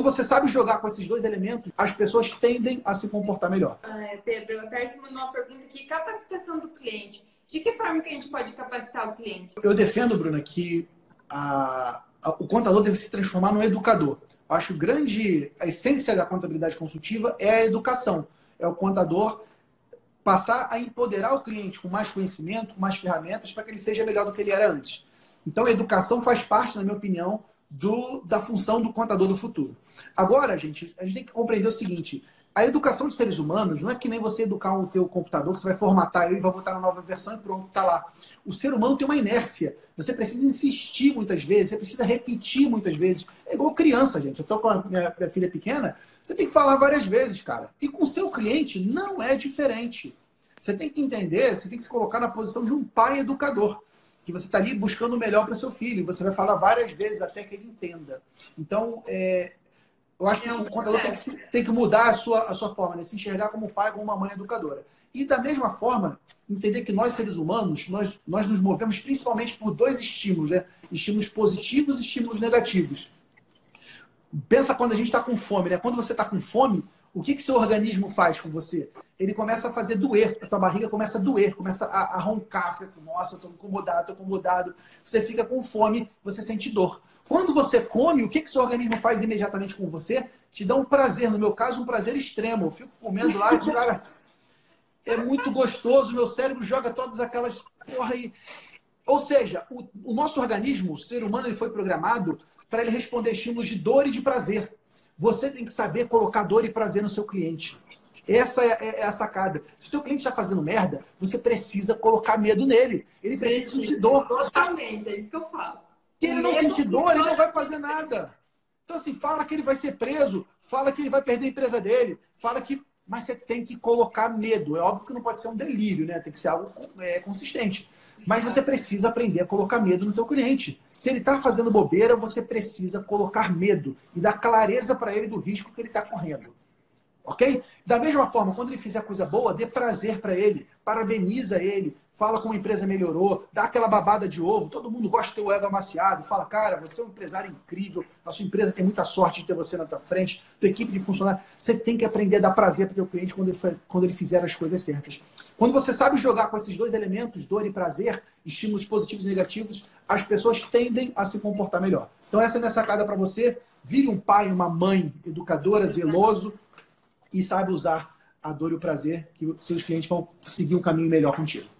Quando você sabe jogar com esses dois elementos, as pessoas tendem a se comportar melhor. Ah, é, Pedro, a Tarsi mandou uma pergunta aqui: capacitação do cliente. De que forma que a gente pode capacitar o cliente? Eu defendo, Bruna, que a, a, o contador deve se transformar no educador. Eu acho grande a essência da contabilidade consultiva é a educação. É o contador passar a empoderar o cliente com mais conhecimento, com mais ferramentas, para que ele seja melhor do que ele era antes. Então, a educação faz parte, na minha opinião, do, da função do contador do futuro. Agora, gente, a gente tem que compreender o seguinte: a educação de seres humanos não é que nem você educar o teu computador, que você vai formatar ele, vai botar na nova versão e pronto, está lá. O ser humano tem uma inércia. Você precisa insistir muitas vezes, você precisa repetir muitas vezes. É igual criança, gente. Eu estou com a minha, minha filha pequena, você tem que falar várias vezes, cara. E com o seu cliente não é diferente. Você tem que entender, você tem que se colocar na posição de um pai educador que você está ali buscando o melhor para seu filho. Você vai falar várias vezes até que ele entenda. Então, é, eu acho que o contador tem que, tem que, mudar a sua, a sua forma, né? se enxergar como pai, como uma mãe educadora. E da mesma forma, entender que nós, seres humanos, nós, nós nos movemos principalmente por dois estímulos, né? Estímulos positivos e estímulos negativos. Pensa quando a gente está com fome, né? Quando você está com fome, o que, que seu organismo faz com você? Ele começa a fazer doer, a tua barriga começa a doer, começa a, a roncar, fica, nossa, estou incomodado, estou incomodado. Você fica com fome, você sente dor. Quando você come, o que, que seu organismo faz imediatamente com você? Te dá um prazer. No meu caso, um prazer extremo. Eu fico comendo lá cara, é muito gostoso. Meu cérebro joga todas aquelas porra aí. Ou seja, o, o nosso organismo, o ser humano, ele foi programado para ele responder estímulos de dor e de prazer. Você tem que saber colocar dor e prazer no seu cliente. Essa é, é, é a sacada. Se o teu cliente está fazendo merda, você precisa colocar medo nele. Ele precisa sentir dor. Totalmente, é isso que eu falo. Se ele não sentir dor, ele não vai fazer nada. Então, assim, fala que ele vai ser preso, fala que ele vai perder a empresa dele, fala que. Mas você tem que colocar medo. É óbvio que não pode ser um delírio, né? Tem que ser algo é, consistente. Mas você precisa aprender a colocar medo no teu cliente. Se ele está fazendo bobeira, você precisa colocar medo e dar clareza para ele do risco que ele está correndo. Ok? Da mesma forma, quando ele fizer coisa boa, dê prazer para ele, parabeniza ele, fala como a empresa melhorou, dá aquela babada de ovo, todo mundo gosta de ter o ego amaciado, fala, cara, você é um empresário incrível, a sua empresa tem muita sorte de ter você na tua frente, tua equipe de funcionários. Você tem que aprender a dar prazer para o teu cliente quando ele, quando ele fizer as coisas certas. Quando você sabe jogar com esses dois elementos, dor e prazer, estímulos positivos e negativos, as pessoas tendem a se comportar melhor. Então essa é a minha sacada para você. Vire um pai, uma mãe educadora, zeloso e saiba usar a dor e o prazer que seus clientes vão seguir um caminho melhor contigo.